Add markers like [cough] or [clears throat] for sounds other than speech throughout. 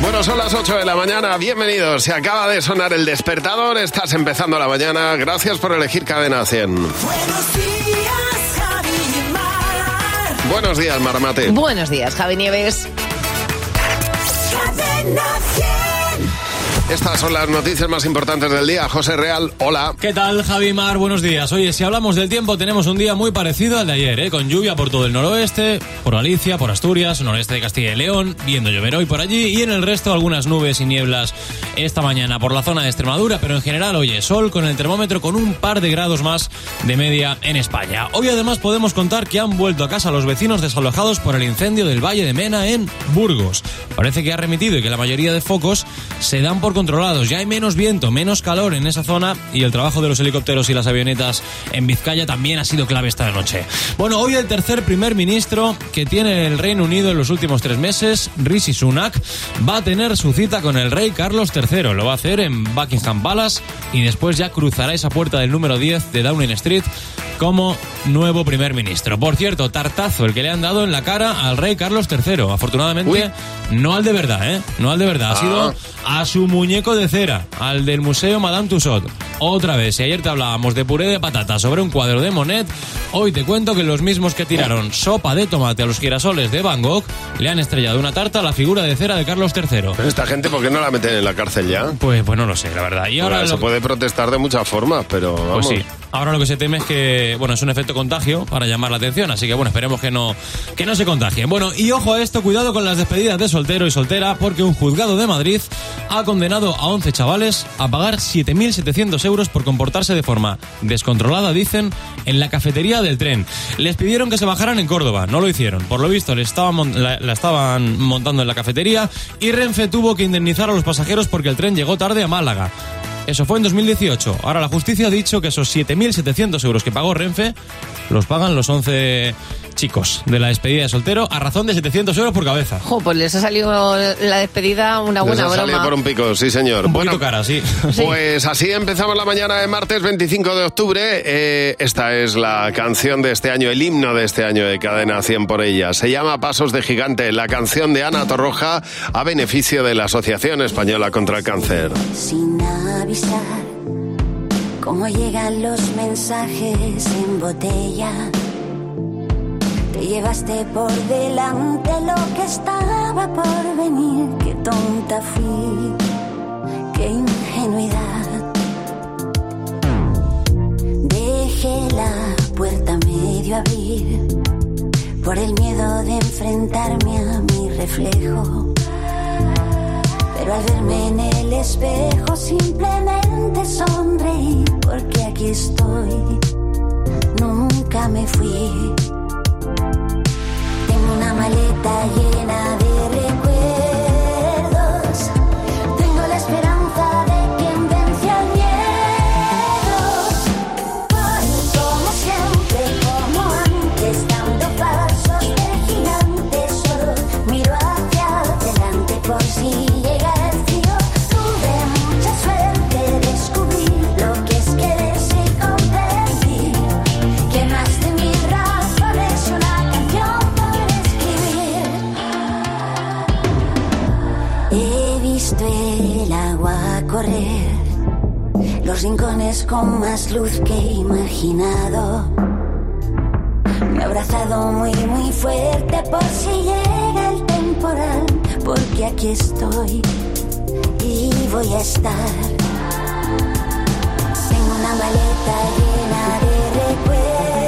Bueno, son las 8 de la mañana, bienvenidos. Se acaba de sonar el despertador, estás empezando la mañana. Gracias por elegir Cadena 100. Buenos días, Javi y Mar. Buenos días, Marmate. Buenos días, Javi Nieves. Cadena 100. Estas son las noticias más importantes del día. José Real, hola. ¿Qué tal, Javi Mar? Buenos días. Oye, si hablamos del tiempo, tenemos un día muy parecido al de ayer, ¿eh? con lluvia por todo el noroeste, por Galicia, por Asturias, noreste de Castilla y León, viendo llover hoy por allí y en el resto algunas nubes y nieblas esta mañana por la zona de Extremadura, pero en general, oye, sol con el termómetro con un par de grados más de media en España. Hoy además podemos contar que han vuelto a casa los vecinos desalojados por el incendio del Valle de Mena en Burgos. Parece que ha remitido y que la mayoría de focos se dan por controlados. Ya hay menos viento, menos calor en esa zona y el trabajo de los helicópteros y las avionetas en Vizcaya también ha sido clave esta noche. Bueno, hoy el tercer primer ministro que tiene el Reino Unido en los últimos tres meses, Rishi Sunak, va a tener su cita con el rey Carlos III. Lo va a hacer en Buckingham Palace y después ya cruzará esa puerta del número 10 de Downing Street como nuevo primer ministro. Por cierto, tartazo el que le han dado en la cara al rey Carlos III. Afortunadamente, Uy. no al de verdad, ¿eh? No al de verdad. Ha Ah. sido a su muñeco de cera, al del Museo Madame Tussauds. Otra vez, si ayer te hablábamos de puré de patata sobre un cuadro de Monet, hoy te cuento que los mismos que tiraron sopa de tomate a los girasoles de Van Gogh le han estrellado una tarta a la figura de cera de Carlos III. Pero esta gente, ¿por qué no la meten en la cárcel ya? Pues, pues no lo sé, la verdad. Y ahora Ahora, se puede protestar de muchas formas, pero vamos. pues sí. Ahora lo que se teme es que, bueno, es un efecto contagio para llamar la atención, así que bueno, esperemos que no, que no se contagien. Bueno, y ojo a esto, cuidado con las despedidas de soltero y soltera, porque un juzgado de Madrid ha condenado a 11 chavales a pagar 7.700 euros por comportarse de forma descontrolada, dicen, en la cafetería del tren. Les pidieron que se bajaran en Córdoba, no lo hicieron. Por lo visto, le estaban la, la estaban montando en la cafetería y Renfe tuvo que indemnizar a los pasajeros porque el tren llegó tarde a Málaga. Eso fue en 2018. Ahora la justicia ha dicho que esos 7.700 euros que pagó Renfe los pagan los 11 chicos de la despedida de soltero a razón de 700 euros por cabeza. Jo, pues les ha salido la despedida una Les buena ha salido broma. por un pico, sí señor. Un poquito cara, [laughs] sí. Pues así empezamos la mañana de martes 25 de octubre. Eh, esta es la canción de este año, el himno de este año de Cadena 100 por ella. Se llama Pasos de Gigante, la canción de Ana Torroja a beneficio de la Asociación Española contra el Cáncer. sin avisar cómo llegan los mensajes en botella. Te llevaste por delante lo que estaba por venir. Qué tonta fui, qué ingenuidad. Dejé la puerta medio abrir por el miedo de enfrentarme a mi reflejo. Pero al verme en el espejo simplemente sonreí porque aquí estoy, nunca me fui. Una maleta llena de agua correr los rincones con más luz que he imaginado. Me he abrazado muy, muy fuerte por si llega el temporal, porque aquí estoy y voy a estar. Tengo una maleta llena de recuerdos,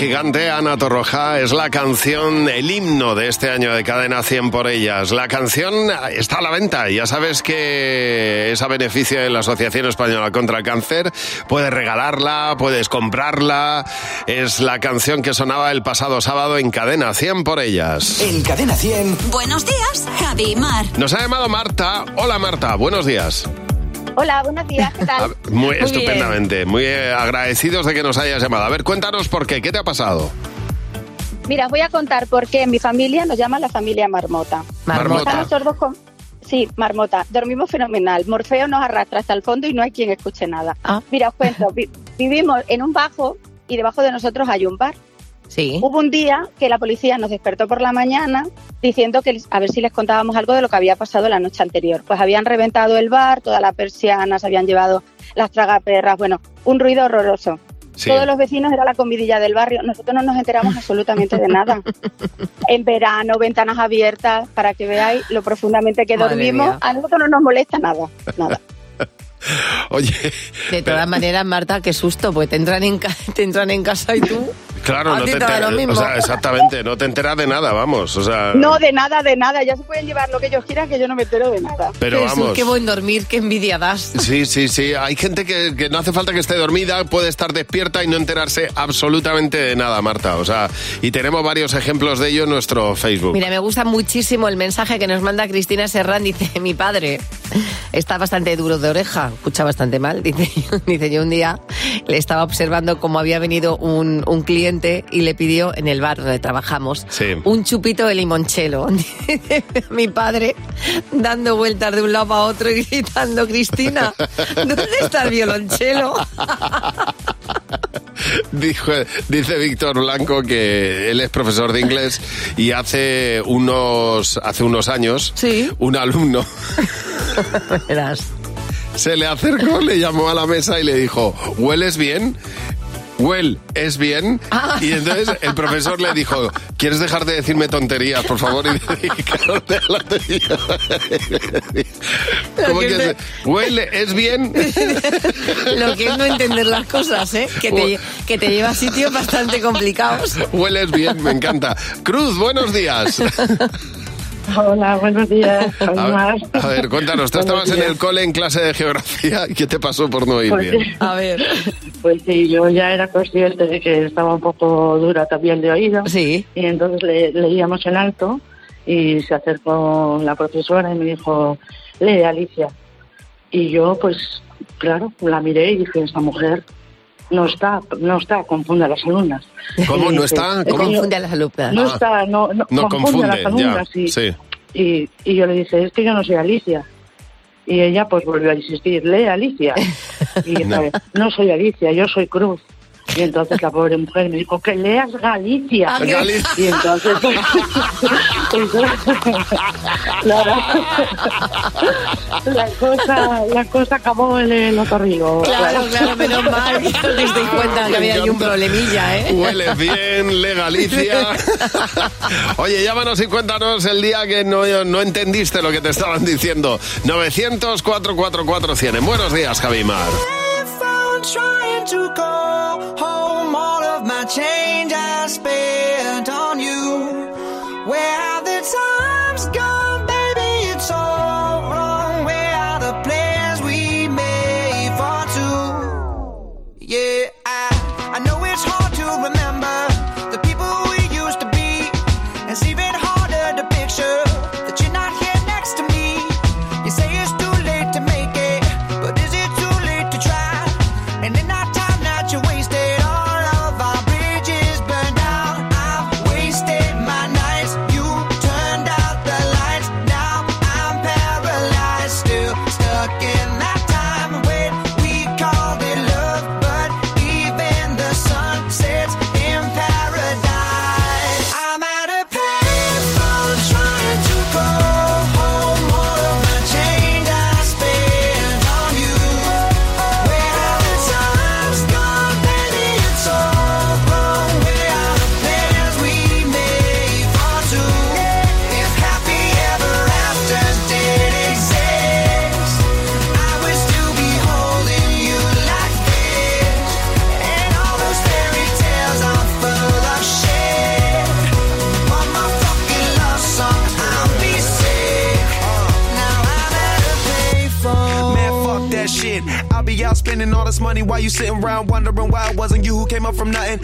Gigante, Ana Torroja, es la canción, el himno de este año de Cadena 100 por ellas. La canción está a la venta, ya sabes que es a beneficio de la Asociación Española contra el Cáncer. Puedes regalarla, puedes comprarla. Es la canción que sonaba el pasado sábado en Cadena 100 por ellas. En Cadena 100. Buenos días, Javi Mar. Nos ha llamado Marta. Hola Marta, buenos días. Hola, buenos días, ¿qué tal? [laughs] Muy, estupendamente, muy eh, agradecidos de que nos hayas llamado. A ver, cuéntanos por qué, ¿qué te ha pasado? Mira, os voy a contar por qué en mi familia nos llaman la familia Marmota. Marmota. Con... Sí, Marmota. Dormimos fenomenal. Morfeo nos arrastra hasta el fondo y no hay quien escuche nada. Ah. Mira, os cuento. vi- vivimos en un bajo y debajo de nosotros hay un bar. Sí. Hubo un día que la policía nos despertó por la mañana diciendo que a ver si les contábamos algo de lo que había pasado la noche anterior. Pues habían reventado el bar, todas las persianas, habían llevado las tragaperras, bueno, un ruido horroroso. Sí. Todos los vecinos era la comidilla del barrio. Nosotros no nos enteramos absolutamente de nada. [laughs] En verano, ventanas abiertas, para que veáis lo profundamente que Madre dormimos. mía. A nosotros no nos molesta nada, nada. [laughs] Oye, De todas maneras, Marta, qué susto, pues te entran en, ca- [laughs] te entran en casa y tú. Claro, no te enteras. lo mismo. O sea, exactamente, no te enteras de nada, vamos. O sea, No, de nada, de nada. Ya se pueden llevar lo que ellos quieran, que yo no me entero de nada. pero Jesús, vamos. qué buen dormir, qué envidia das. Sí, sí, sí. Hay gente que, que no hace falta que esté dormida, puede estar despierta y no enterarse absolutamente de nada, Marta. O sea, y tenemos varios ejemplos de ello en nuestro Facebook. Mira, me gusta muchísimo el mensaje que nos manda Cristina Serrán. Dice, [laughs] mi padre está bastante duro de oreja, escucha bastante mal. Dice, [laughs] dice yo un día le estaba observando cómo había venido un, un cliente y le pidió en el bar donde trabajamos Sí. un chupito de limonchelo. [laughs] Mi padre dando vueltas de un lado a otro y gritando, Cristina, ¿dónde está el violonchelo? [laughs] Dijo, dice Víctor Blanco que él es profesor de inglés y hace unos, hace unos años Sí. un alumno [laughs] se le acercó, le llamó a la mesa y le dijo, ¿hueles bien? Well, ¿es bien? Ah. Y entonces el profesor le dijo, ¿quieres dejar de decirme tonterías, por favor? Y le dije, "Claro, te lo digo". ¿Cómo que que es Well, ¿es bien? Lo que es no entender las cosas, ¿eh? Que te, que te lleva a sitios bastante complicados. Hueles bien, me encanta. Cruz, buenos días. Hola, buenos días. [laughs] A ver, a ver, cuéntanos, tú Buenos estabas en el cole en clase de geografía, [laughs] ¿qué te pasó por no ir Pues, bien? A ver. pues sí, yo ya era consciente de que estaba un poco dura también de oído. Sí. Y entonces le, leíamos en alto y se acercó la profesora y me dijo, lee Alicia. Y yo, pues, claro, la miré y dije, esta mujer no está, no está, confunde a las alumnas. ¿Cómo no está? "Es ¿Cómo? Confunde a las alumnas. No Ah. está, no, no, No confunde, a las ya, alumnas. y, sí. y, y yo le dije, es que yo no soy Alicia. Y ella pues volvió a insistir, lee Alicia. [laughs] Y dije, No. no. soy Alicia, yo soy Cruz. Y entonces la pobre mujer me dijo, que leas Galicia. Ah. Galicia. Y entonces, [laughs] la cosa, la cosa acabó en el otorrino. Claro, claro, menos mal os disteis cuenta que había ahí un problemilla, ¿eh? Hueles bien, legalicia. Oye, llámanos y cuéntanos el día que no, no entendiste lo que te estaban diciendo. 900-444-100. Buenos días, Javimar. To call home all of my change I spent on you. Where sitting around wondering why it wasn't you who came up from nothing.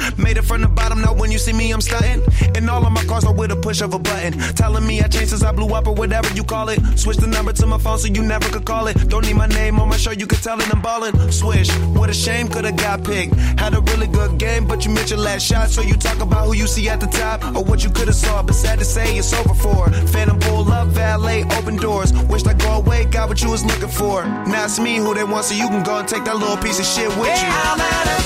Push of a button. Telling me I changed since I blew up or whatever you call it. Switch the number to my phone so you never could call it. Don't need my name on my show, you can tell it I'm ballin'. Swish, what a shame, could've got picked. Had a really good game, but you missed your last shot. So you talk about who you see at the top or what you could've saw. But sad to say, it's over for. Phantom pull up, valet, open doors. Wished I go away, got what you was looking for. Now it's me who they want, so you can go and take that little piece of shit with you.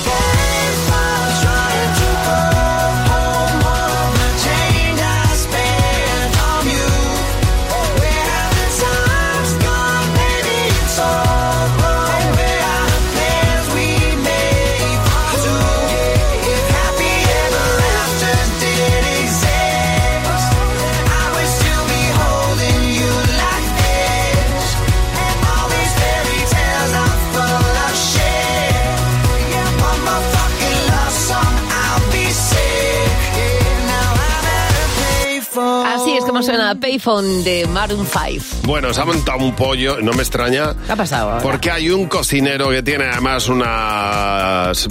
Payphone de Maroon 5. Bueno, se ha montado un pollo, no me extraña. ¿Qué ha pasado ahora? Porque hay un cocinero que tiene además unas...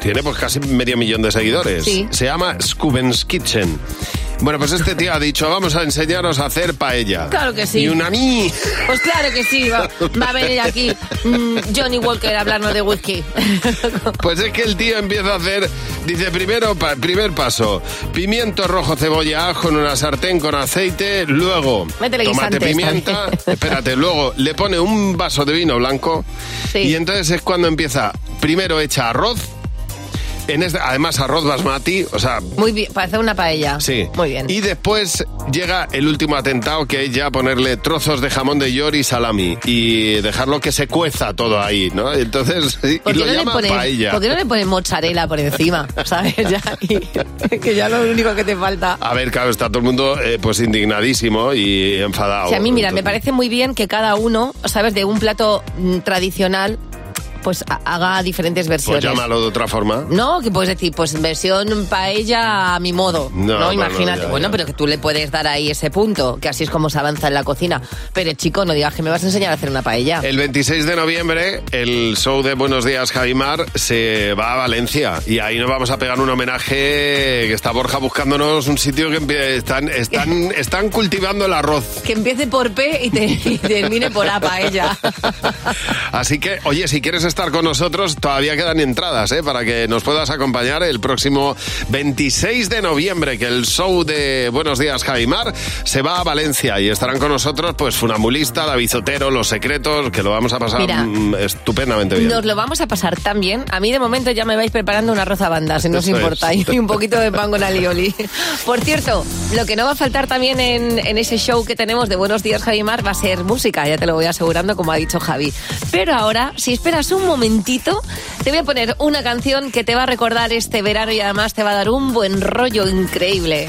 Tiene pues casi medio millón de seguidores. Sí. Se llama Scubens Kitchen. Bueno, pues este tío ha dicho, vamos a enseñaros a hacer paella. Claro que sí. Y una mí. Pues claro que sí, va, va a venir aquí mm, Johnny Walker a hablarnos de whisky. [laughs] Pues es que el tío empieza a hacer, dice primero, pa- primer paso, pimiento rojo, cebolla, ajo en una sartén con aceite, luego Métele tomate, pimienta, espérate, luego le pone un vaso de vino blanco Sí. y entonces es cuando empieza, primero echa arroz, en este, además arroz basmati, o sea, Muy bien, parece una paella. Sí. Muy bien. Y después llega el último atentado, que es ya ponerle trozos de jamón de york y salami y dejarlo que se cueza todo ahí, ¿no? Entonces, [laughs] y ¿Por qué, lo no llama pones, paella. ¿Por qué no le pones mozzarella por encima? [laughs] ¿Sabes? Ya, y- [laughs] que ya lo único que te falta. A ver, claro, está todo el mundo eh, pues indignadísimo y enfadado. A mí, mira, me parece muy bien que cada uno, ¿sabes? De un plato mm, tradicional, pues ha- haga diferentes Pues versiones. llámalo de otra forma. No, que puedes decir, pues versión paella a mi modo. No, No, imagínate. no, ya, bueno, ya. pero que tú le puedes dar ahí ese punto, que así es como se avanza en la cocina. Pero chico, no digas que me vas a enseñar a hacer una paella. El 26 de noviembre, el show de Buenos Días Javimar se va a Valencia y ahí nos vamos a pegar un homenaje que está Borja buscándonos un sitio que están, están, [laughs] están cultivando el arroz. Que empiece por P y, te- y termine por A paella. Así que, oye, si quieres estar con nosotros, todavía quedan entradas, ¿eh? Para que nos puedas acompañar el próximo 26 de noviembre, que el show de Buenos Días Javimar se va a Valencia y estarán con nosotros, pues, Funambulista, David Zotero, Los Secretos, que lo vamos a pasar Mira, mm, estupendamente bien. Nos lo vamos a pasar tan bien. A mí de momento ya me vais preparando un arroz a banda, si no os importa, y un poquito de pan con alioli. [laughs] Por cierto, lo que no va a faltar también en, en ese show que tenemos de Buenos Días Javimar va a ser música, ya te lo voy asegurando como ha dicho Javi. Pero ahora, si esperas un momentito, te voy a poner una canción que te va a recordar este verano y además te va a dar un buen rollo increíble.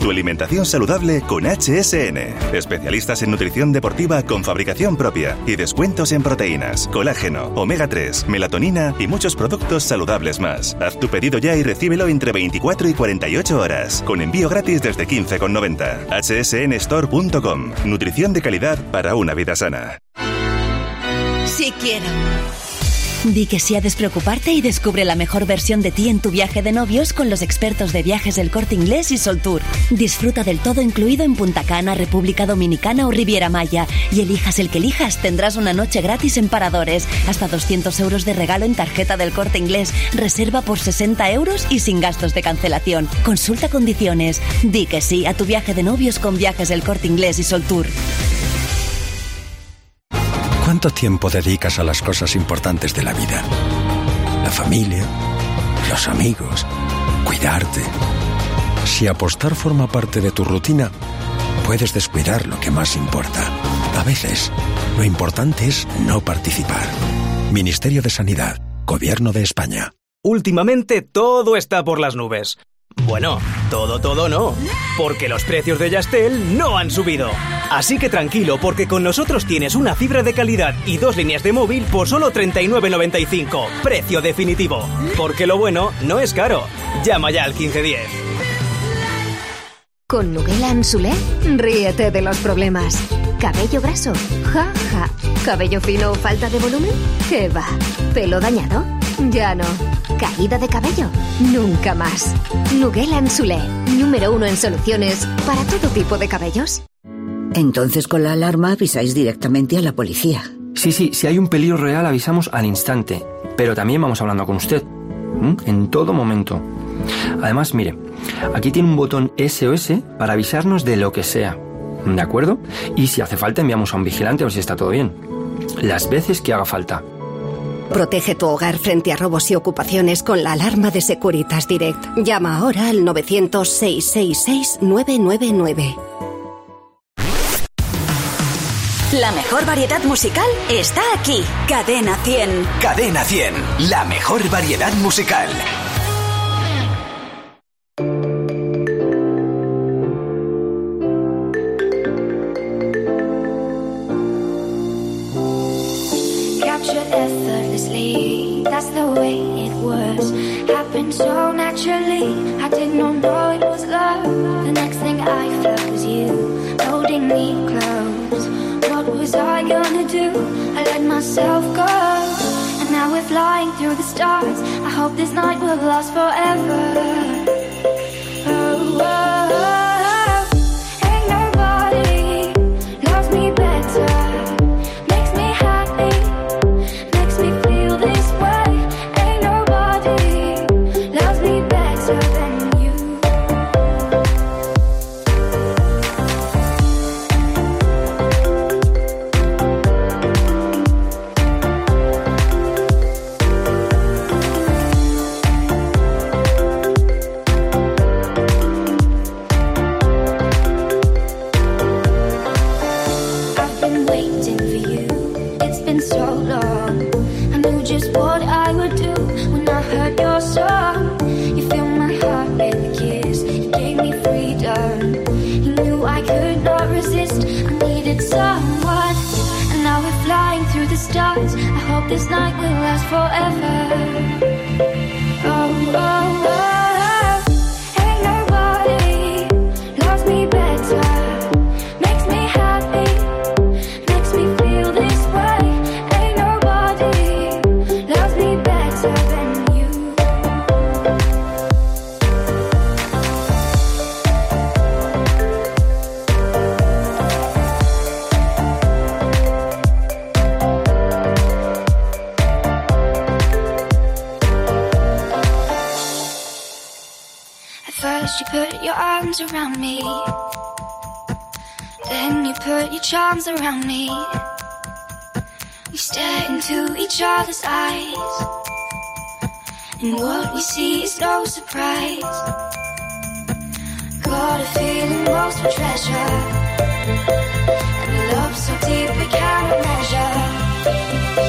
Tu alimentación saludable con HSN. Especialistas en nutrición deportiva con fabricación propia y descuentos en proteínas, colágeno, omega 3, melatonina y muchos productos saludables más. Haz tu pedido ya y recíbelo entre 24 y 48 horas, con envío gratis desde 15,90. hsnstore.com. Nutrición de calidad para una vida sana. Si quiero. Di que sí a despreocuparte y descubre la mejor versión de ti en tu viaje de novios con los expertos de viajes del Corte Inglés y Soltour. Disfruta del todo incluido en Punta Cana, República Dominicana o Riviera Maya. Y elijas el que elijas, tendrás una noche gratis en paradores. Hasta 200 euros de regalo en tarjeta del Corte Inglés. Reserva por 60 euros y sin gastos de cancelación. Consulta condiciones. Di que sí a tu viaje de novios con viajes del Corte Inglés y Soltour. ¿Cuánto tiempo dedicas a las cosas importantes de la vida? La familia, los amigos, cuidarte. Si apostar forma parte de tu rutina, puedes descuidar lo que más importa. A veces, lo importante es no participar. Ministerio de Sanidad, Gobierno de España. Últimamente todo está por las nubes. Bueno, todo, todo no. Porque los precios de Yastel no han subido. Así que tranquilo, porque con nosotros tienes una fibra de calidad y dos líneas de móvil por solo 39.95. Precio definitivo. Porque lo bueno no es caro. Llama ya al 1510. Con Nuguela Anzulé, ríete de los problemas. ¿Cabello graso? Ja, ja. ¿Cabello fino o falta de volumen? ¿Qué va? ¿Pelo dañado? Ya no. ¿Caída de cabello? Nunca más. Nuguela Anzulé, número uno en soluciones para todo tipo de cabellos. Entonces con la alarma avisáis directamente a la policía. Sí, sí, si hay un peligro real avisamos al instante, pero también vamos hablando con usted, en todo momento. Además, mire, aquí tiene un botón SOS para avisarnos de lo que sea, ¿de acuerdo? Y si hace falta enviamos a un vigilante a ver si está todo bien. Las veces que haga falta. Protege tu hogar frente a robos y ocupaciones con la alarma de Securitas Direct. Llama ahora al 900-666-999. La mejor variedad musical está aquí. Cadena 100. Cadena 100, la mejor variedad musical. Myself go. And now we're flying through the stars. I hope this night will last forever. You put your arms around me. Then you put your charms around me. We stare into each other's eyes. And what we see is no surprise. Got a feeling most for treasure. And love so deep we cannot measure.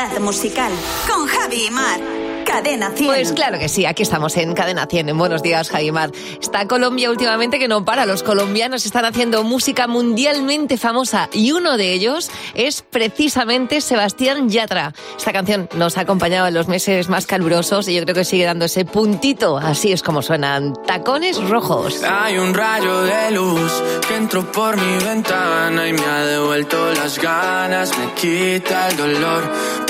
Variedad musical. Con Javi y Mar. Cadena 100. Pues claro que sí, aquí estamos en Cadena 100. En Buenos días, Jaimar. Está Colombia últimamente que no para. Los colombianos están haciendo música mundialmente famosa y uno de ellos es precisamente Sebastián Yatra. Esta canción nos ha acompañado en los meses más calurosos y yo creo que sigue dando ese puntito. Así es como suenan. Tacones rojos. Hay un rayo de luz que entró por mi ventana y me ha devuelto las ganas, me quita el dolor.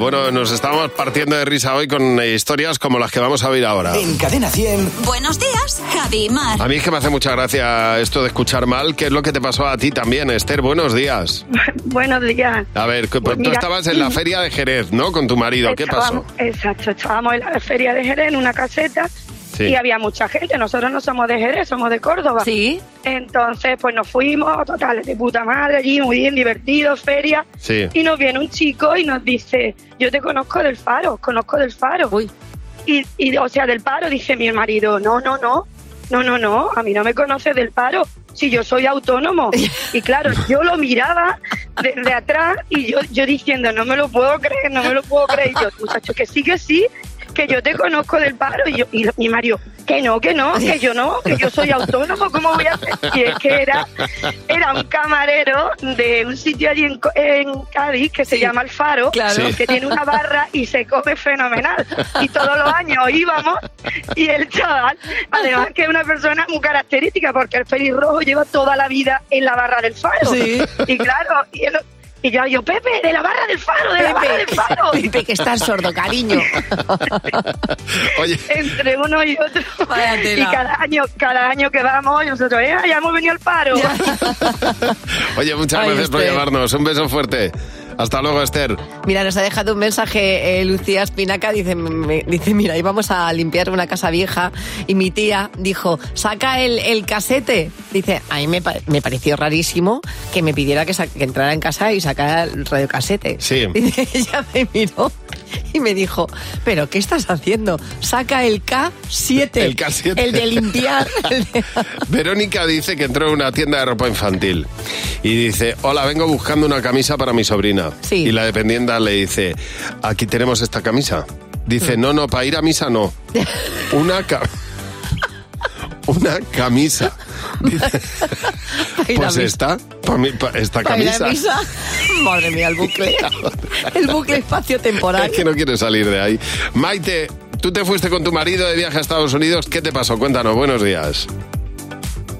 Bueno, nos estamos partiendo de risa hoy con eh, historias como las que vamos a oír ahora. En Cadena 100. Buenos días, Javi Mar. A mí es que me hace mucha gracia esto de escuchar mal, que es lo que te pasó a ti también, Esther. Buenos días. [laughs] Buenos días. A ver, que- Pues tú mira, estabas en la [laughs] feria de Jerez, ¿no? Con tu marido. ¿Qué pasó? Exacto, estábamos en la feria de Jerez en una caseta Sí. y había mucha gente. Nosotros no somos de Jerez, somos de Córdoba. Sí. Entonces, pues nos fuimos, total, de puta madre allí, muy bien, divertidos, feria. Sí. Y nos viene un chico y nos dice, yo te conozco del faro, conozco del faro. Y, y, o sea, del paro, dice mi marido, no, no, no, no, no, no, a mí no me conoce del paro, si yo soy autónomo. [laughs] Y claro, yo lo miraba desde atrás y yo, yo diciendo, no me lo puedo creer, no me lo puedo creer. Y yo, muchacho, que sí, que sí, que yo te conozco del paro. Y, yo, y mi marido, que no, que no, que yo no, que yo soy autónomo, ¿cómo voy a hacer? Y es que era, era un camarero de un sitio allí en, en Cádiz que se llama El Faro, Claro. Sí. que tiene una barra y se come fenomenal. Y todos los años íbamos y el chaval, además que es una persona muy característica porque el pelirrojo lleva toda la vida en la barra del Faro. Sí. Y claro, y, él- y yo, yo, Pepe, de la barra del Faro, de la barra del Faro. Pepe, que estás sordo, cariño. [laughs] Oye, Entre uno y otro. Y cada año, cada año que vamos, nosotros, "Eh, ya hemos venido al paro. [laughs] oye, muchas Ay, gracias por llamarnos. Un beso fuerte. Hasta luego, Esther. Mira, nos ha dejado un mensaje eh, Lucía Espinaca, dice, me- dice, mira, íbamos a limpiar una casa vieja y mi tía dijo, saca el, el casete. Dice, a mí me, me pareció rarísimo que me pidiera que, que entrara en casa y sacara el radiocasete. Sí. [laughs] Dice, ella me miró y me dijo, pero ¿qué estás haciendo? Saca el K7. El K7. El de limpiar. [laughs] El de- Verónica dice que entró en una tienda de ropa infantil y dice, hola, vengo buscando una camisa para mi sobrina. Y la dependienta le dice, aquí tenemos esta camisa. Dice, Mm. no, no, para ir a misa no. [laughs] Una, ca- una camisa. Dice, [laughs] pues esta, pa' mí- pa- esta camisa. misa. [laughs] Madre mía, el bucle. El bucle espacio-temporal. Es que no quiere salir de ahí. Maite, tú te fuiste con tu marido de viaje a Estados Unidos. ¿Qué te pasó? Cuéntanos, buenos días.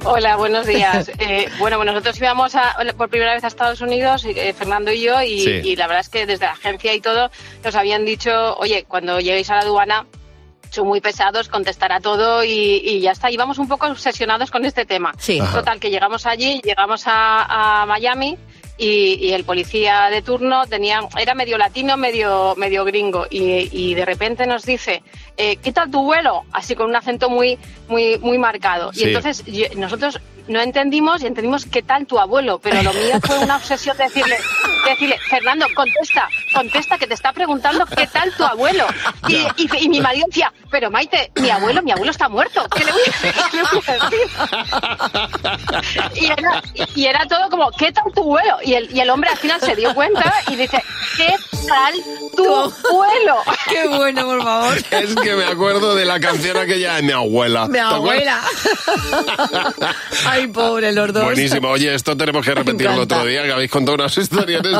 Hola, buenos días. [laughs] Eh, bueno, bueno, nosotros íbamos a- por primera vez a Estados Unidos, eh, Fernando y yo, y, Sí. y la verdad es que desde la agencia y todo nos habían dicho, oye, cuando lleguéis a la aduana son muy pesados, contestar a todo y, y ya está. Íbamos un poco obsesionados con este tema. Sí. Total, que llegamos allí, llegamos a, a Miami y, y el policía de turno tenía era medio latino, medio medio gringo y, y de repente nos dice, eh, ¿qué tal tu vuelo? Así con un acento muy muy muy marcado. Sí. Y entonces yo- nosotros no entendimos y entendimos qué tal tu abuelo, pero lo mío fue una obsesión de decirle, de decirle, Fernando, contesta, contesta que te está preguntando qué tal tu abuelo. Y, y- y mi marido decía, pero Maite, mi abuelo, mi abuelo está muerto, ¿qué le voy a, qué le voy a decir? Y era, y era todo como, ¿qué tal tu vuelo? Y el, y el hombre al final se dio cuenta y dice, ¿qué tal tu vuelo? [laughs] Qué bueno, por favor. Es que me acuerdo de la canción aquella de mi abuela. Mi abuela. Ay, pobre, los dos. Buenísimo. Oye, esto tenemos que repetirlo otro día, que habéis contado unas historias [laughs]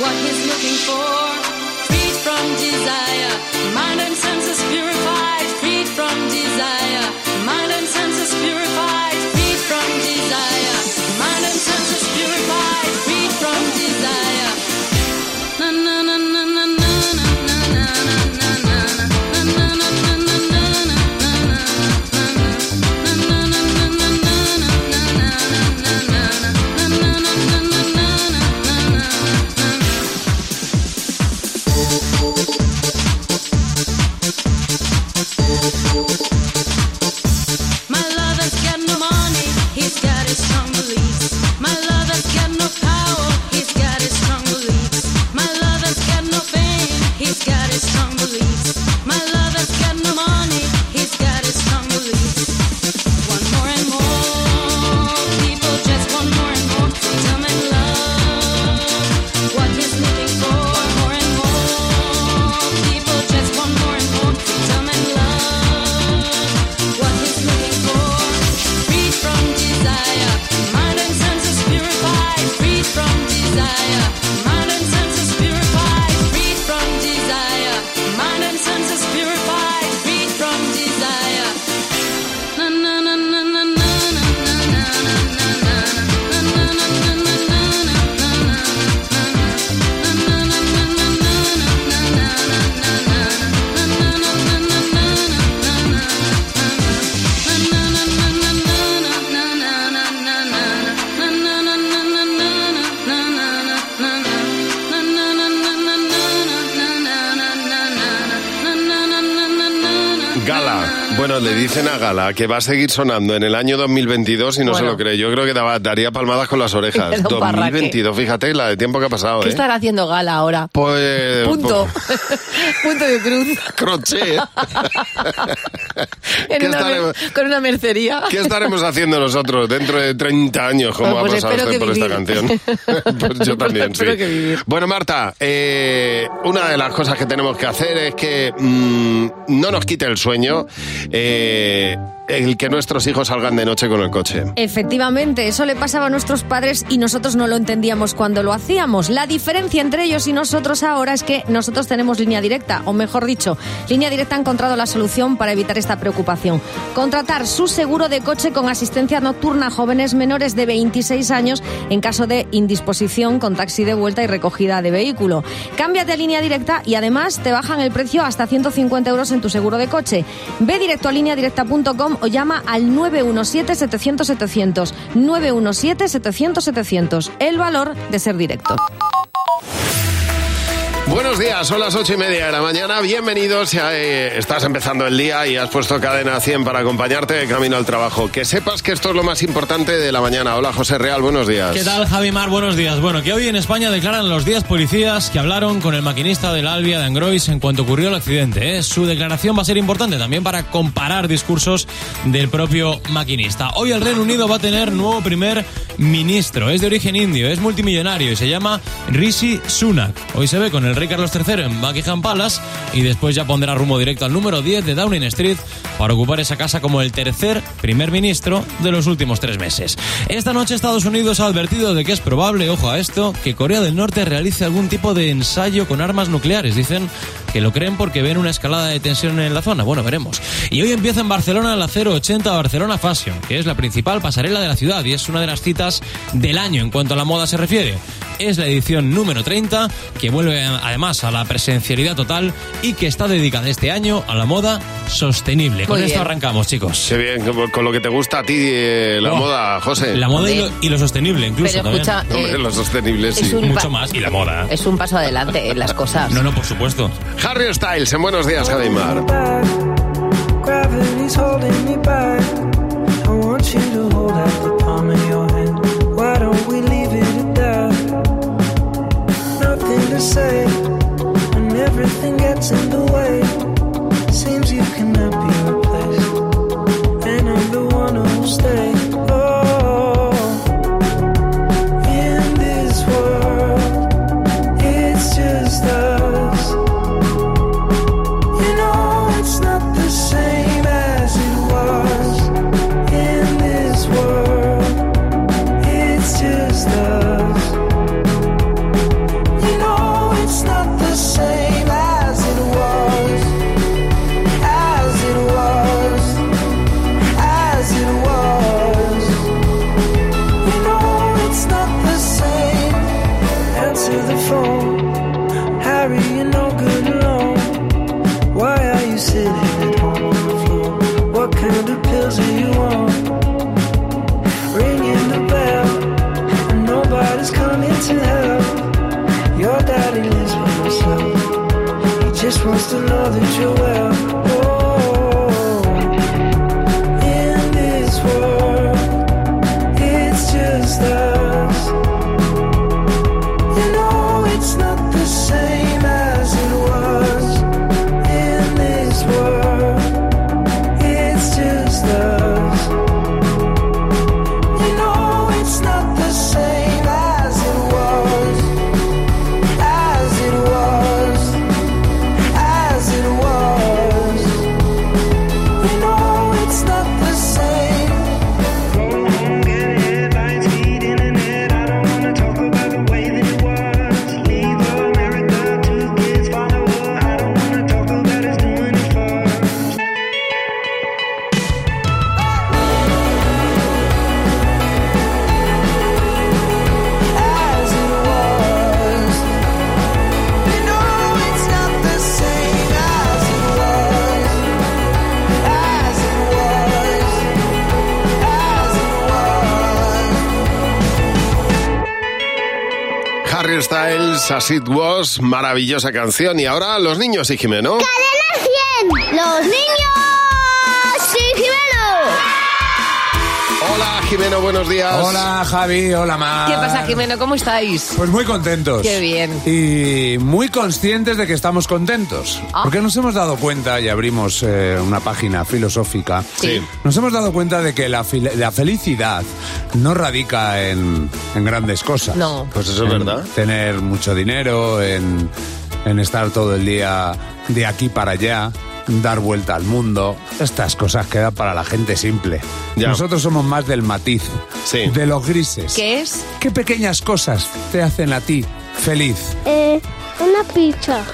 What he's looking for, freed from desire, mind and senses Que va a seguir sonando en el año 2022 y no se lo cree. Yo creo que daba- daría palmadas con las orejas. [laughs] Era un parraque. 2022, fíjate la de tiempo que ha pasado, ¿Qué ¿eh? estará haciendo Gala ahora? Pues... Punto. [laughs] Punto de cruz. [laughs] Crochet. En ¿Qué una estaremos- con una mercería. ¿Qué estaremos haciendo nosotros dentro de 30 años? como Bueno, ha pues pasado espero usted por esta canción? pues yo también, sí. Bueno, Marta, eh, una de las cosas que tenemos que hacer es que mm, no nos quite el sueño. eh, el que nuestros hijos salgan de noche con el coche. Efectivamente, eso le pasaba a nuestros padres y nosotros no lo entendíamos cuando lo hacíamos. La diferencia entre ellos y nosotros ahora es que nosotros tenemos línea directa, o mejor dicho, línea directa ha encontrado la solución para evitar esta preocupación. Contratar su seguro de coche con asistencia nocturna a jóvenes menores de 26 años en caso de indisposición con taxi de vuelta y recogida de vehículo. Cámbiate a línea directa y además te bajan el precio hasta 150 euros en tu seguro de coche. Ve directo a lineadirecta.com o llama al 917-700-700. 917-700-700. El valor de ser directo. Buenos días, son las ocho y media de la mañana. Bienvenidos. Eh, estás empezando el día y has puesto cadena 100 para acompañarte de camino al trabajo. Que sepas que esto es lo más importante de la mañana. Hola, José Real, buenos días. ¿Qué tal, Javi Mar? Buenos días. Bueno, que hoy en España declaran los 10 policías que hablaron con el maquinista del Albia de Angrois en cuanto ocurrió el accidente. ¿eh? Su declaración va a ser importante también para comparar discursos del propio maquinista. Hoy el Reino Unido va a tener nuevo primer ministro. Es de origen indio, es multimillonario y se llama Rishi Sunak. Hoy se ve con el rey Carlos III en Buckingham Palace y después ya pondrá rumbo directo al número 10 de Downing Street para ocupar esa casa como el tercer primer ministro de los últimos tres meses. Esta noche Estados Unidos ha advertido de que es probable, ojo a esto, que Corea del Norte realice algún tipo de ensayo con armas nucleares. Dicen que lo creen porque ven una escalada de tensión en la zona. Bueno, veremos. Y hoy empieza en Barcelona la 080 Barcelona Fashion, que es la principal pasarela de la ciudad y es una de las citas del año en cuanto a la moda se refiere. Es la edición número 30, que vuelve además a la presencialidad total y que está dedicada este año a la moda sostenible. Con Muy esto bien. arrancamos, chicos. Qué bien, con- con lo que te gusta a ti eh, la Oh, moda, José. La moda y lo, y lo sostenible, incluso. Pero escucha, también. eh, Hombre, lo sostenible, sí. Mucho más. Y la moda. Es un paso adelante en las cosas. No, no, por supuesto. Harry Styles, en Buenos Días, Javimar. Gravity's Styles, As It Was, maravillosa canción. Y ahora los niños y Jimeno. ¡Cadena 100! ¡Los niños! Jimeno, buenos días. Hola Javi, hola Mar. ¿Qué pasa, Jimeno? ¿Cómo estáis? Pues muy contentos. Qué bien. Y muy conscientes de que estamos contentos. Ah. Porque nos hemos dado cuenta, y abrimos eh, una página filosófica, Sí. nos hemos dado cuenta de que la, la felicidad no radica en, en grandes cosas. No. Pues eso es En verdad. Tener mucho dinero, en, en estar todo el día de aquí para allá. Dar vuelta al mundo. Estas cosas quedan para la gente simple. Nosotros somos más del matiz, de los grises. ¿Qué es? ¿Qué pequeñas cosas te hacen a ti feliz? Eh, una pizza.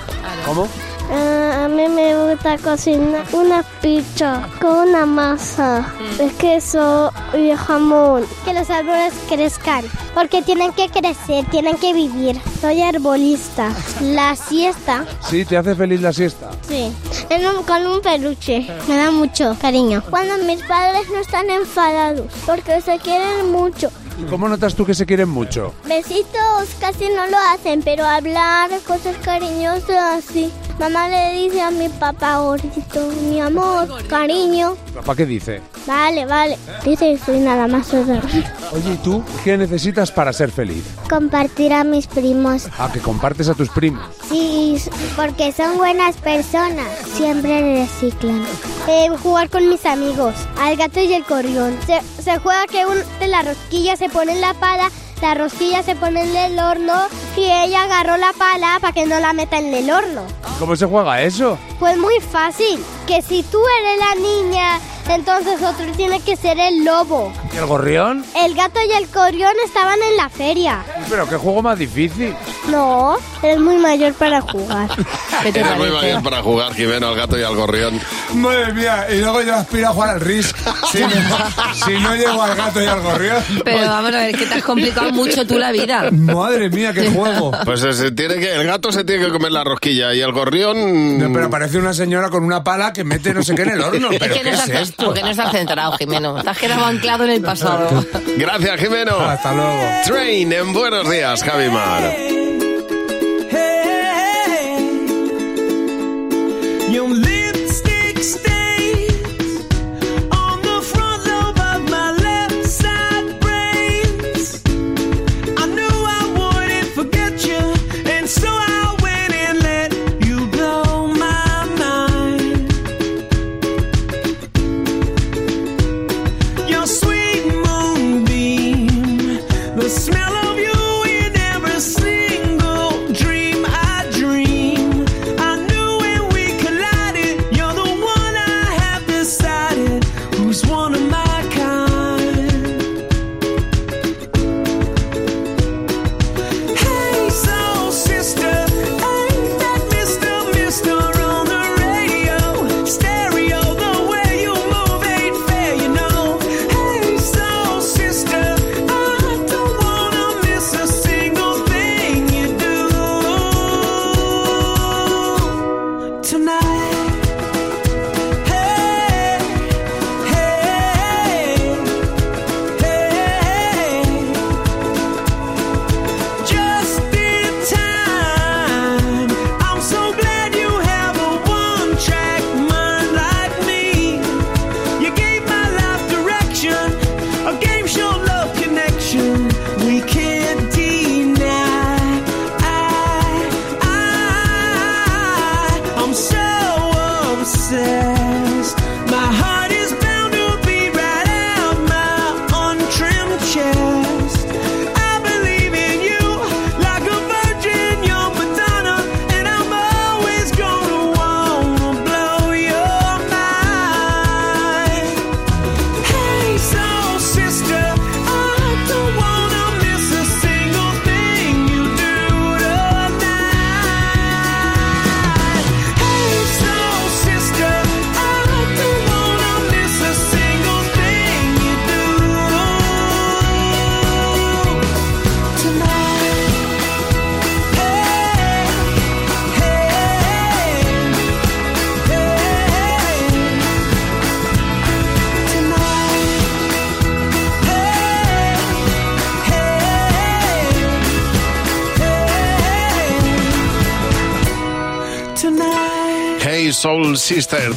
¿Cómo? Ah, a mí me gusta cocinar una pizza con una masa de queso y jamón. Que los árboles crezcan, porque tienen que crecer, tienen que vivir. Soy arbolista. La siesta, Sí, te hace feliz la siesta. sí, en un- con un peluche. Me da mucho cariño. Cuando mis padres no están enfadados, porque se quieren mucho. ¿Y cómo notas tú que se quieren mucho? Besitos casi no lo hacen, pero hablar cosas cariñosas sí. Mamá le dice a mi papá gordito, mi amor, cariño. ¿Papá qué dice? Vale, vale. Dice soy nada más otra. Oye, ¿y tú qué necesitas para ser feliz? Compartir a mis primos. Ah, que compartes a tus primos. Sí, porque son buenas personas. Siempre reciclan. Eh, jugar con mis amigos. Al gato y el corrión. Se, se juega que un, de la rosquilla se pone en la pala, la rosquilla se pone en el horno y ella agarró la pala para que no la meta en el horno. ¿Cómo se juega eso? Pues muy fácil. Que si tú eres la niña, entonces otro tiene que ser el lobo. ¿Y el gorrión? El gato y el corrión estaban en la feria. Pero qué juego más difícil. No, eres muy mayor para jugar. [laughs] Eres muy mayor para jugar, Jimeno, al gato y al gorrión. Madre mía, y luego yo aspiro a jugar al RIS. Si no, [laughs] si no llego al gato y al gorrión. Pero vamos a ver, que te has complicado mucho tú la vida. Madre mía, qué juego. Pues se tiene que, el gato se tiene que comer la rosquilla y el gorrión... No, pero parece una señora con una pala que mete no sé qué en el horno. ¿Pero que qué no es esto? Porque no estás centrado, Jimeno. Te has quedado anclado en el pasado. Gracias, Jimeno. Hasta luego. Train en Buenos Días, Javi Mar.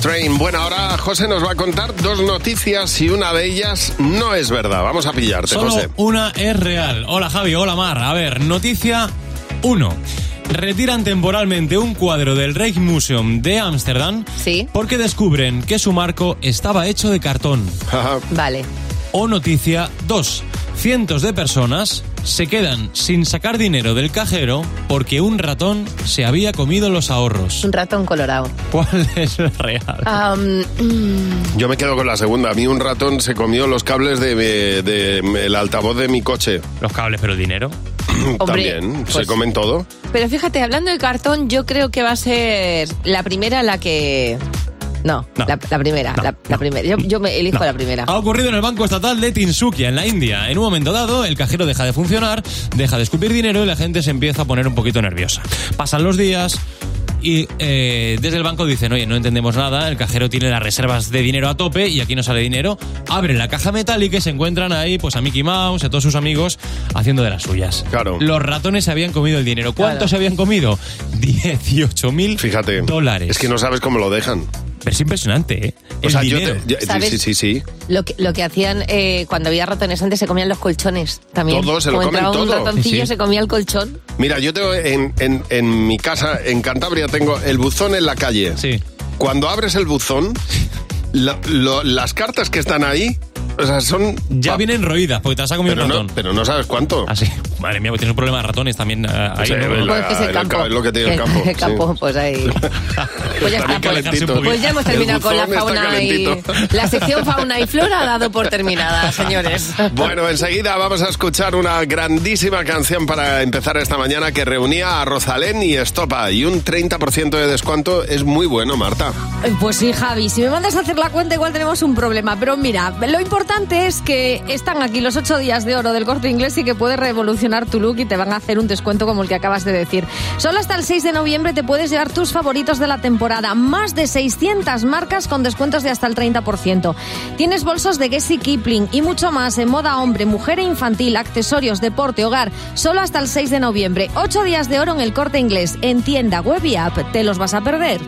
Train. Bueno, ahora José nos va a contar dos noticias y una de ellas no es verdad. Vamos a pillarte, Solo José. una es real. Hola Javi, hola Mar. A ver, noticia 1. Retiran temporalmente un cuadro del Rijksmuseum de Ámsterdam porque descubren que su marco estaba hecho de cartón. Vale. O noticia 2. Cientos de personas se quedan sin sacar dinero del cajero porque un ratón se había comido los ahorros. Un ratón colorado. ¿Cuál es la real? Mm, Yo me quedo con la segunda. A mí un ratón se comió los cables de, mi- de el altavoz de mi coche. Los cables, pero el dinero. [clears throat] También, se pues- comen todo. Pero fíjate, hablando de cartón, yo creo que va a ser la primera la que... No, La, la primera, la, la primera. Yo, yo me elijo No. la primera. Ha ocurrido en el Banco Estatal de Tinsukia, en la India. En un momento dado, el cajero deja de funcionar, deja de escupir dinero y la gente se empieza a poner un poquito nerviosa. Pasan los días y eh, desde el banco dicen, oye, no entendemos nada, el cajero tiene las reservas de dinero a tope y aquí no sale dinero. Abren la caja metálica y se encuentran ahí pues a Mickey Mouse, a todos sus amigos, haciendo de las suyas. Claro. Los ratones se habían comido el dinero. ¿Cuánto Claro. se habían comido? [laughs] 18 mil dólares. Es que no sabes cómo lo dejan. Pero es impresionante, ¿eh? O sea, yo te- yo- ¿Sabes? sí, sí, sí. Lo que, lo que hacían eh, cuando había ratones antes se comían los colchones también. Todo, se lo Como comen entraba un todo. ratoncillo Sí, sí. se comía el colchón. Mira, yo tengo en, en- en mi casa, en Cantabria, tengo el buzón en la calle. Sí. Cuando abres el buzón, lo- las cartas que están ahí, o sea, son... Ya vienen roídas, porque te las ha comido pero un no, ratón. pero no sabes cuánto. Ah, sí. Madre mía, pues tienes un problema de ratones también eh, ahí. Sí, ¿no? la- Pues es el campo. ca- es lo que tiene el campo, [laughs] el campo, pues ahí. [laughs] Pues ya Está pues, pues ya hemos terminado con la fauna y... La sección [laughs] fauna y flora ha dado por terminada, señores. Bueno, enseguida vamos a escuchar una grandísima canción para empezar esta mañana que reunía a Rosalén y Estopa. Y un 30% de descuento es muy bueno, Marta. Pues sí, Javi, si me mandas a hacer la cuenta igual tenemos un problema. Pero mira, lo importante es que están aquí los ocho días de oro del corte inglés y que puedes revolucionar tu look y te van a hacer un descuento como el que acabas de decir. Solo hasta el 6 de noviembre te puedes llevar tus favoritos de la temporada. Más de 600 marcas con descuentos de hasta el 30%. Tienes bolsos de Guess y Kipling y mucho más en moda hombre, mujer e infantil, accesorios, deporte, hogar. Solo hasta el 6 de noviembre. Ocho días de oro en el corte inglés. En tienda, web y app. ¿Te los vas a perder?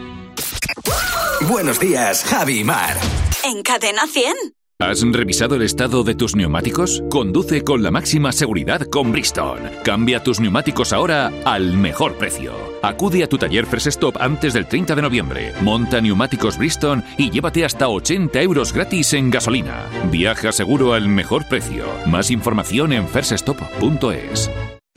Buenos días, Javi y Mar. En Cadena 100. ¿Has revisado el estado de tus neumáticos? Conduce con la máxima seguridad con Bridgestone. Cambia tus neumáticos ahora al mejor precio. Acude a tu taller Fresh Stop antes del 30 de noviembre. Monta neumáticos Bridgestone y llévate hasta 80 euros gratis en gasolina. Viaja seguro al mejor precio. Más información en freshstop.es.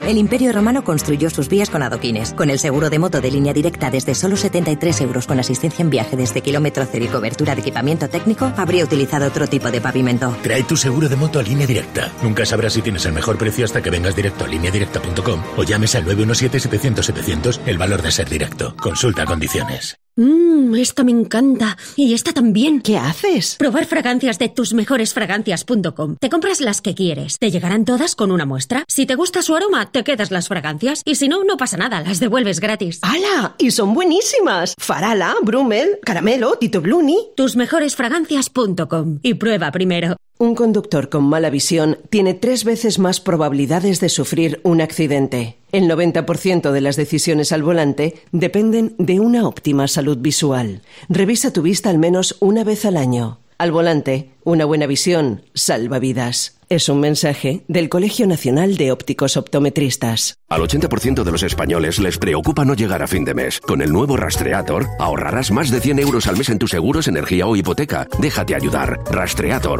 El Imperio Romano construyó sus vías con adoquines. Con el seguro de moto de línea directa desde solo 73 euros con asistencia en viaje desde kilómetro cero y cobertura de equipamiento técnico, habría utilizado otro tipo de pavimento. Trae tu seguro de moto a línea directa. Nunca sabrás si tienes el mejor precio hasta que vengas directo a lineadirecta.com o llames al 917-700-700 el valor de ser directo. Consulta condiciones. Mmm, esta me encanta. Y esta también. ¿Qué haces? Probar fragancias de tusmejoresfragancias.com. Te compras las que quieres. Te llegarán todas con una muestra. Si te gusta su aroma, te quedas las fragancias. Y si no, no pasa nada. Las devuelves gratis. ¡Hala! Y son buenísimas. Farala, Brummel, Caramelo, Tito Bluni. Tusmejoresfragancias.com. Y prueba primero. Un conductor con mala visión tiene tres veces más probabilidades de sufrir un accidente. El 90% de las decisiones al volante dependen de una óptima salud visual. Revisa tu vista al menos una vez al año. Al volante, una buena visión salva vidas. Es un mensaje del Colegio Nacional de Ópticos Optometristas. Al 80% de los españoles les preocupa no llegar a fin de mes. Con el nuevo Rastreator ahorrarás más de 100 euros al mes en tus seguros, energía o hipoteca. Déjate ayudar. Rastreator.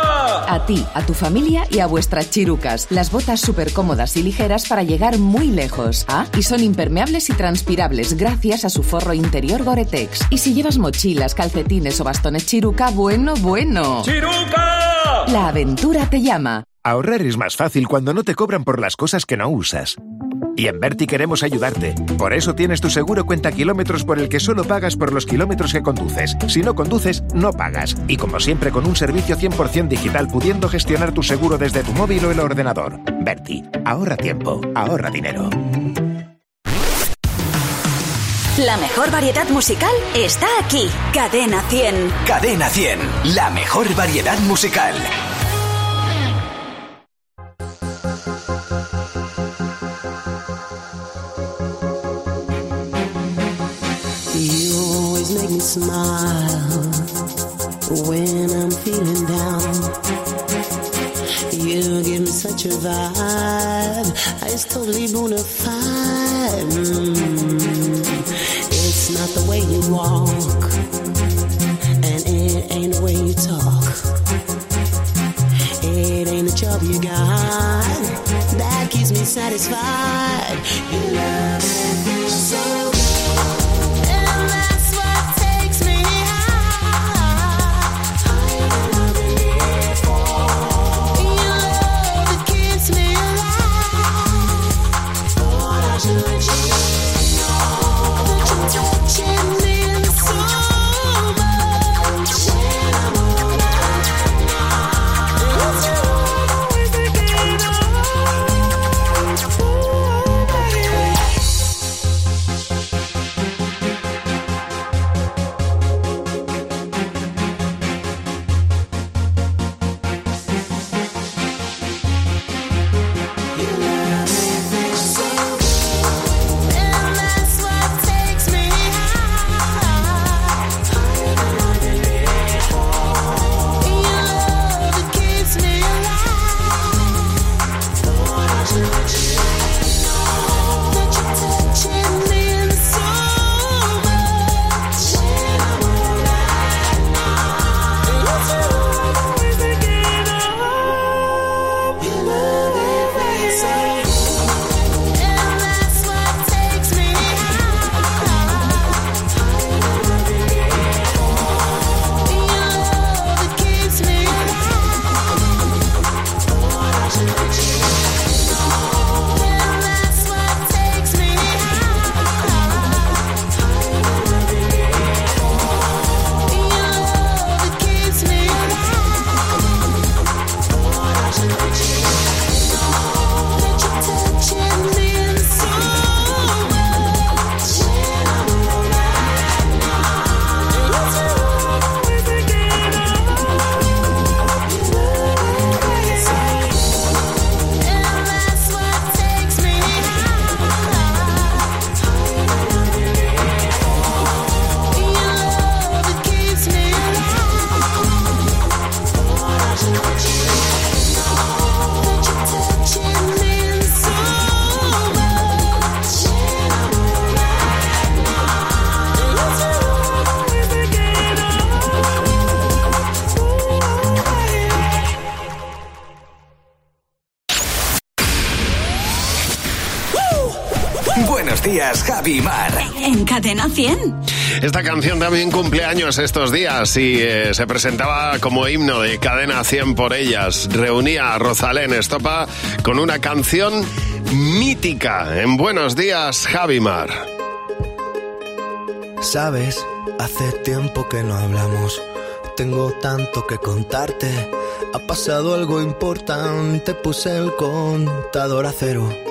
A ti, a tu familia y a vuestras chirucas. Las botas súper cómodas y ligeras para llegar muy lejos. Ah, y son impermeables y transpirables gracias a su forro interior Gore-Tex. Y si llevas mochilas, calcetines o bastones chiruca, bueno, bueno. ¡Chiruca! La aventura te llama. Ahorrar es más fácil cuando no te cobran por las cosas que no usas. Y en Berti queremos ayudarte. Por eso tienes tu seguro cuenta kilómetros por el que solo pagas por los kilómetros que conduces. Si no conduces, no pagas. Y como siempre con un servicio 100% digital pudiendo gestionar tu seguro desde tu móvil o el ordenador. Berti, ahorra tiempo, ahorra dinero. La mejor variedad musical está aquí. Cadena 100. Cadena 100, la mejor variedad musical. me smile when I'm feeling down. You give me such a vibe, it's totally bona fide. Mm. It's not the way you walk, and it ain't the way you talk. It ain't the job you got that keeps me satisfied. You love. Cadena 100. Esta canción también cumple años estos días y eh, se presentaba como himno de Cadena 100 por ellas. Reunía a Rosalén Estopa con una canción mítica en Buenos días, Javimar. Sabes, hace tiempo que no hablamos. Tengo tanto que contarte. Ha pasado algo importante. Puse el contador a cero.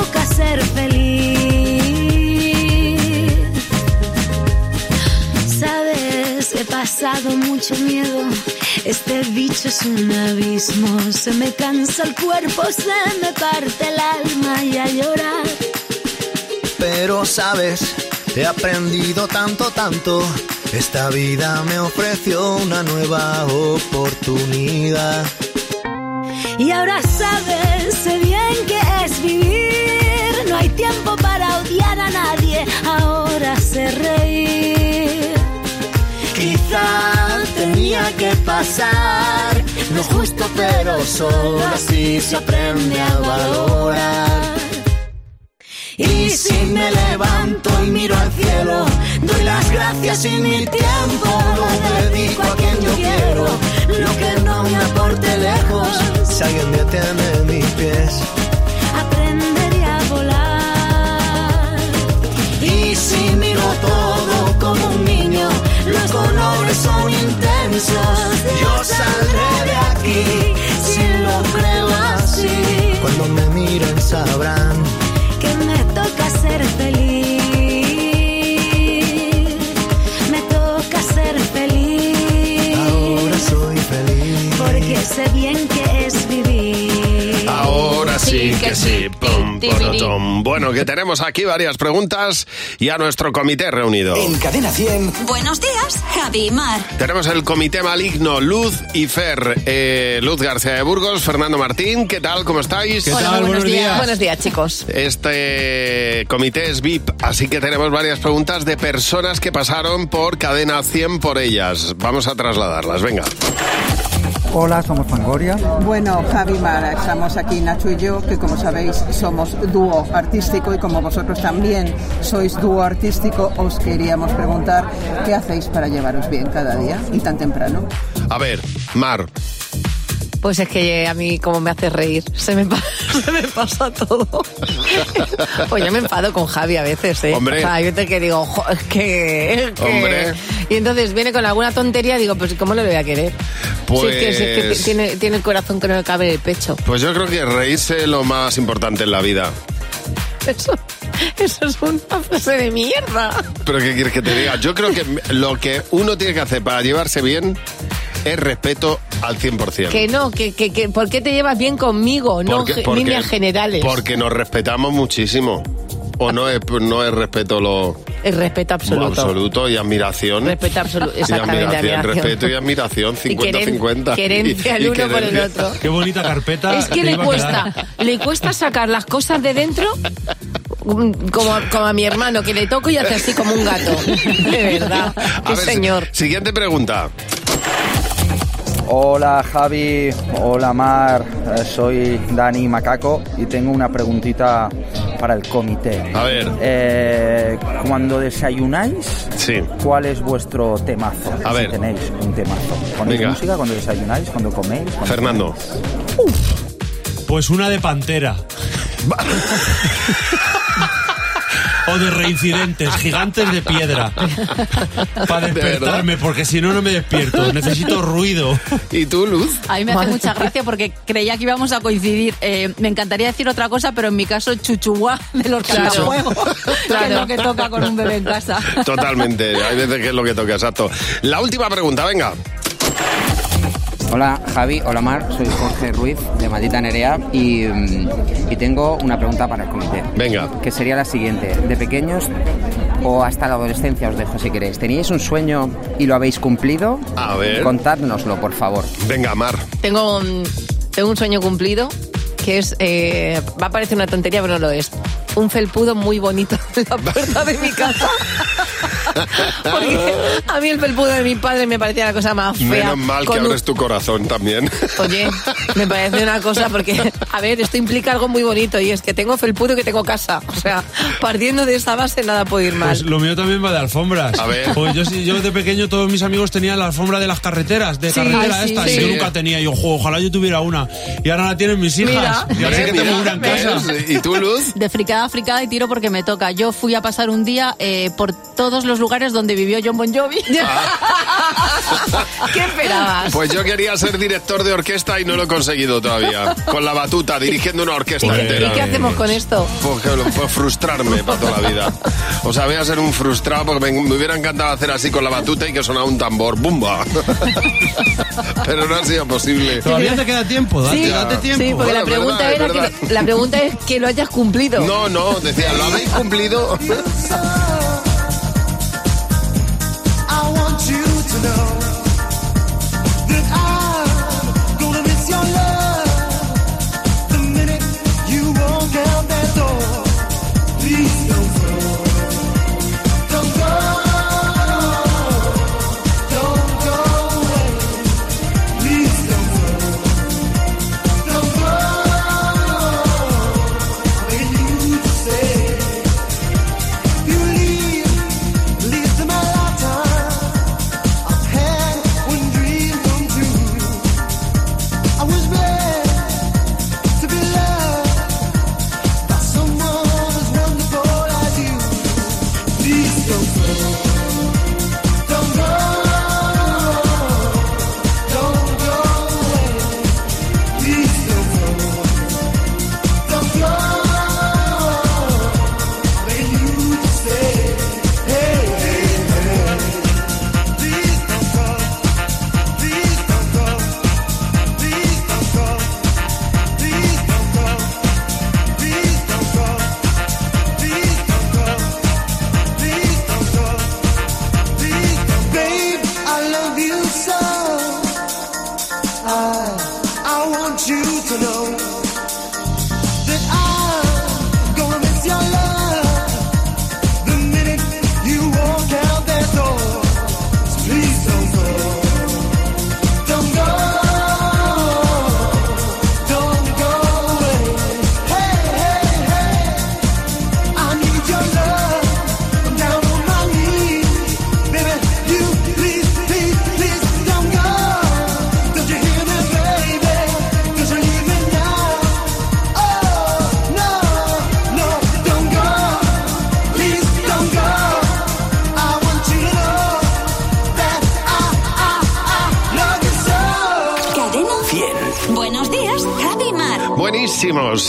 toca ser feliz. Sabes, he pasado mucho miedo. Este bicho es un abismo. Se me cansa el cuerpo, se me parte el alma y a llorar. Pero sabes, he aprendido tanto, tanto. Esta vida me ofreció una nueva oportunidad. Y ahora sabes, sé bien que es vivir. No hay tiempo para odiar a nadie. Ahora sé reír. Quizá tenía que pasar. Lo justo pero solo así se aprende a valorar. Y si me levanto y miro al cielo, doy las gracias y mi tiempo lo dedico a quien yo quiero. Lo que no me aporte lejos, si alguien detiene mis pies. Son intensos. Yo saldré de aquí si lo creo así. Cuando me miren sabrán que me toca ser feliz. Me toca ser feliz. ahora soy feliz. Porque sé bien que sí que sí. Pum, porotom. Bueno, que tenemos aquí varias preguntas y a nuestro comité reunido. En Cadena 100. Buenos días, Javi y Mar. Tenemos el comité maligno Luz y Fer. Eh, Luz García de Burgos, Fernando Martín, ¿qué tal? ¿Cómo estáis? Hola, buenos, días. Buenos días, chicos. Este comité es VIP, así que tenemos varias preguntas de personas que pasaron por cadena 100 por ellas. Vamos a trasladarlas, venga. Hola, somos Fangoria. Bueno, Javi Mara, estamos aquí Nacho y yo, que como sabéis somos dúo artístico y como vosotros también sois dúo artístico, os queríamos preguntar qué hacéis para llevaros bien cada día y tan temprano. A ver, Mar, Pues es que a mí como me hace reír, se me, pa- [laughs] se me pasa todo. [laughs] pues yo me enfado con Javi a veces, ¿eh? Hombre. O sea, hay veces que digo, "Jo, es que, es que-". Hombre. Y entonces viene con alguna tontería y digo, pues ¿cómo le voy a querer? Pues- Si es que, si es que tiene, tiene el corazón que no le cabe en el pecho. pues yo creo que reírse es lo más importante en la vida. Eso, eso es una frase de mierda. Pero ¿qué quieres que te diga? Yo creo que lo que uno tiene que hacer para llevarse bien es respeto al 100%. Que no, que, que, que ¿por qué te llevas bien conmigo? No Porque- ge- porque- líneas generales. Porque nos respetamos muchísimo. O no es, no es respeto lo El respeto absoluto. absoluto y admiración. Respeto absoluto, Y exactamente, admiración, admiración. respeto y admiración, Y queren- 50-50. querencia el Y- y uno por el otro. Qué bonita carpeta. Es que le cuesta, le cuesta sacar las cosas de dentro mm, como, a- como a mi hermano, que le toco y hace así como un gato. De verdad. Qué ver, señor. Siguiente pregunta. Hola Javi, hola Mar, Eh, soy Dani Macaco y tengo una preguntita para el comité. A ver. Eh, cuando desayunáis, Sí. ¿cuál es vuestro temazo? A Si ver. tenéis un temazo. ¿Ponéis Venga. música cuando desayunáis, cuando coméis? cuando Fernando. Pues una de pantera. [laughs] o de reincidentes, gigantes de piedra. Para despertarme, porque si no, no me despierto. Necesito ruido. ¿Y tú, Luz? A mí me hace mucha gracia porque creía que íbamos a coincidir. Eh, me encantaría decir otra cosa, pero en mi caso, chuchuá de los Claro. que es lo que toca con un bebé en casa. Totalmente. Hay veces que es lo que toca, exacto. La última pregunta, venga. Hola Javi, hola Mar, soy Jorge Ruiz de Maldita Nerea y, mm, y tengo una pregunta para el comité. Venga. Que sería la siguiente. De pequeños o hasta la adolescencia os dejo si queréis. ¿Teníais un sueño y lo habéis cumplido? A ver. Contádnoslo, por favor. Venga, Mar. Tengo un, tengo un sueño cumplido que es, eh, va a parecer una tontería, pero no lo es. Un felpudo muy bonito en la puerta de mi casa. [laughs] [laughs] Porque a mí el felpudo de mi padre me parecía la cosa más fea. Menos mal que con un- abres tu corazón también. Oye, me parece una cosa porque, a ver, esto implica algo muy bonito y es que tengo felpudo y que tengo casa. O sea, partiendo de esa base nada puede ir mal. Pues lo mío también va de alfombras. A ver. Pues yo, yo de pequeño todos mis amigos tenían la alfombra de las carreteras, de Sí, carretera ay, sí, esta, y sí. yo nunca tenía. Y yo, "Jo, ojalá yo tuviera una. Y ahora la tienen mis hijas. Mira. y así que Mira, tengo una en casa. ¿Y tú, Luz? De fricada a fricada y tiro porque me toca. Yo fui a pasar un día eh, por todos los lugares donde vivió John Bon Jovi. [laughs] ¿Qué esperabas? Pues yo quería ser director de orquesta y no lo he conseguido todavía. Con la batuta, dirigiendo una orquesta ¿Y qué, entera. y qué hacemos con esto? Pues, pues frustrarme para toda la vida. O sea, voy a ser un frustrado porque me, me hubiera encantado hacer así con la batuta y que sonara un tambor. ¡Bumba! [laughs] Pero no ha sido posible. Todavía te queda tiempo, date, Sí, date tiempo. sí, porque la Bueno, pregunta, verdad, es era verdad. que, la pregunta es que lo hayas cumplido. [laughs] No, no, decía, ¿lo habéis cumplido? Know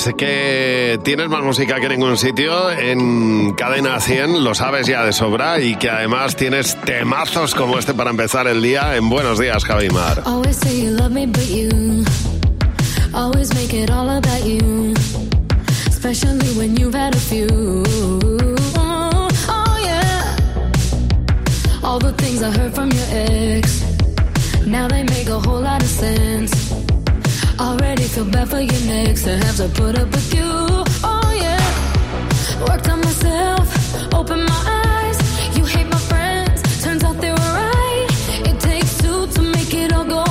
Que tienes más música que ningún sitio en Cadena 100, lo sabes ya de sobra y que además tienes temazos como este para empezar el día en Buenos Días, Javi Mar. Always say you love me, but you always make it all about you. Especially when you've had a few. Oh, yeah. All the things I heard from your ex. Now they make a whole lot of sense. Already feel bad for your next to have to put up with you. Oh, yeah. Worked on myself, open my eyes. You hate my friends, turns out they were right. It takes two to make it all go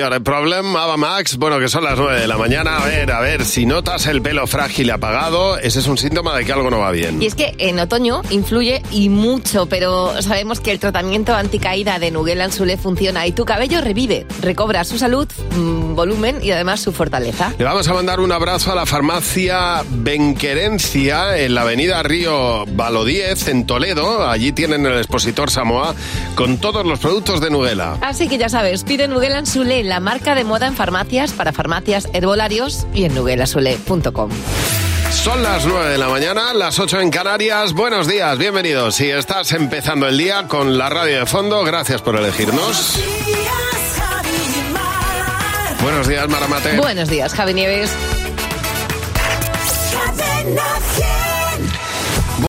a problem, Ava Max. Bueno, que son las 9 de la mañana. A ver, a ver, si notas el pelo frágil apagado, ese es un síntoma de que algo no va bien. Y es que en otoño influye y mucho, pero sabemos que el tratamiento anticaída de Nuguel Anzulé funciona y tu cabello revive, recobra su salud, mm, volumen y además su fortaleza. Le vamos a mandar un abrazo a la farmacia Benquerencia en la avenida Río Valo 10 en Toledo. Allí tienen el expositor Samoa con todos los productos de Nuguela. Así que ya sabes, pide Nuguel Anzulé, la marca de moda en farmacias para farmacias herbolarios y en nuguelanzulé.com. Son las 9 de la mañana, las 8 en Canarias. Buenos días, bienvenidos. Si estás empezando el día con la radio de fondo, gracias por elegirnos. Buenos días, Maramate. Buenos días, Javi Nieves.